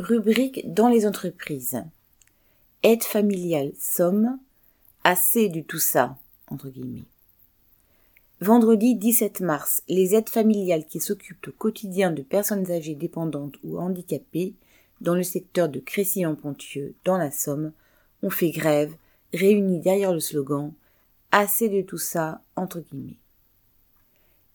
Rubrique dans les entreprises. Aide familiale somme. Assez du tout ça, entre guillemets. Vendredi 17 mars, les aides familiales qui s'occupent au quotidien de personnes âgées dépendantes ou handicapées dans le secteur de Crécy-en-Ponthieu, dans la Somme, ont fait grève, réunis derrière le slogan Assez de tout ça, entre guillemets.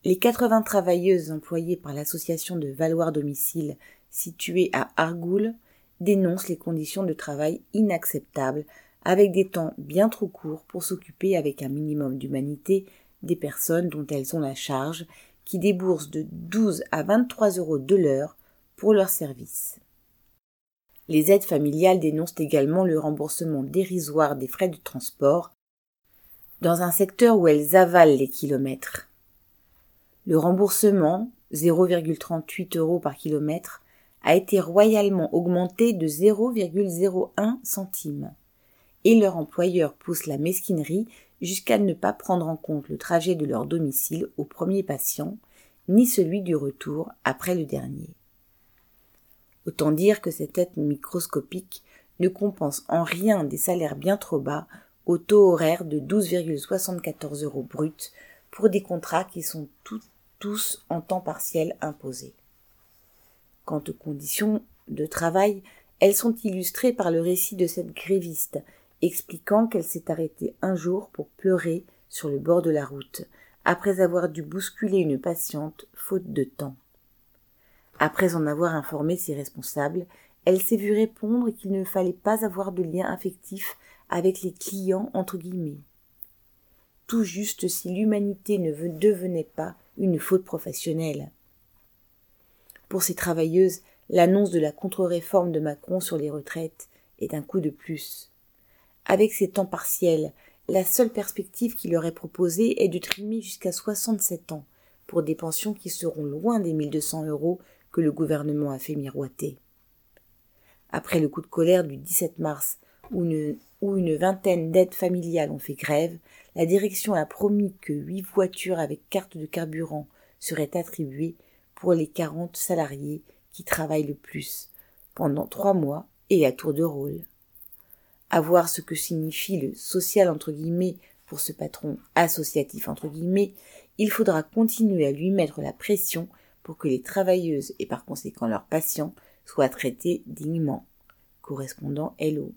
Les 80 travailleuses employées par l'association de Valoir Domicile située à Argoul dénoncent les conditions de travail inacceptables avec des temps bien trop courts pour s'occuper avec un minimum d'humanité des personnes dont elles ont la charge, qui déboursent de 12 à 23 euros de l'heure pour leurs services. Les aides familiales dénoncent également le remboursement dérisoire des frais de transport dans un secteur où elles avalent les kilomètres. Le remboursement, 0,38 euros par kilomètre, a été royalement augmenté de 0,01 centime. Et leur employeur pousse la mesquinerie jusqu'à ne pas prendre en compte le trajet de leur domicile au premier patient, ni celui du retour après le dernier. Autant dire que cette aide microscopique ne compense en rien des salaires bien trop bas au taux horaire de 12,74 euros brut pour des contrats qui sont tous en temps partiel imposés. Quant aux conditions de travail, elles sont illustrées par le récit de cette gréviste expliquant qu'elle s'est arrêtée un jour pour pleurer sur le bord de la route, après avoir dû bousculer une patiente faute de temps. Après en avoir informé ses responsables, elle s'est vue répondre qu'il ne fallait pas avoir de lien affectif avec les clients entre guillemets. Tout juste si l'humanité ne devenait pas une faute professionnelle. Pour ces travailleuses, l'annonce de la contre-réforme de Macron sur les retraites est un coup de plus. Avec ces temps partiels, la seule perspective qui leur est proposée est de trimer jusqu'à 67 ans, pour des pensions qui seront loin des 1200 euros que le gouvernement a fait miroiter. Après le coup de colère du 17 mars, où une, où une vingtaine d'aides familiales ont fait grève, la direction a promis que huit voitures avec carte de carburant seraient attribuées pour les 40 salariés qui travaillent le plus, pendant trois mois et à tour de rôle à voir ce que signifie le social entre guillemets pour ce patron associatif entre guillemets, il faudra continuer à lui mettre la pression pour que les travailleuses et par conséquent leurs patients soient traités dignement. Correspondant Hello.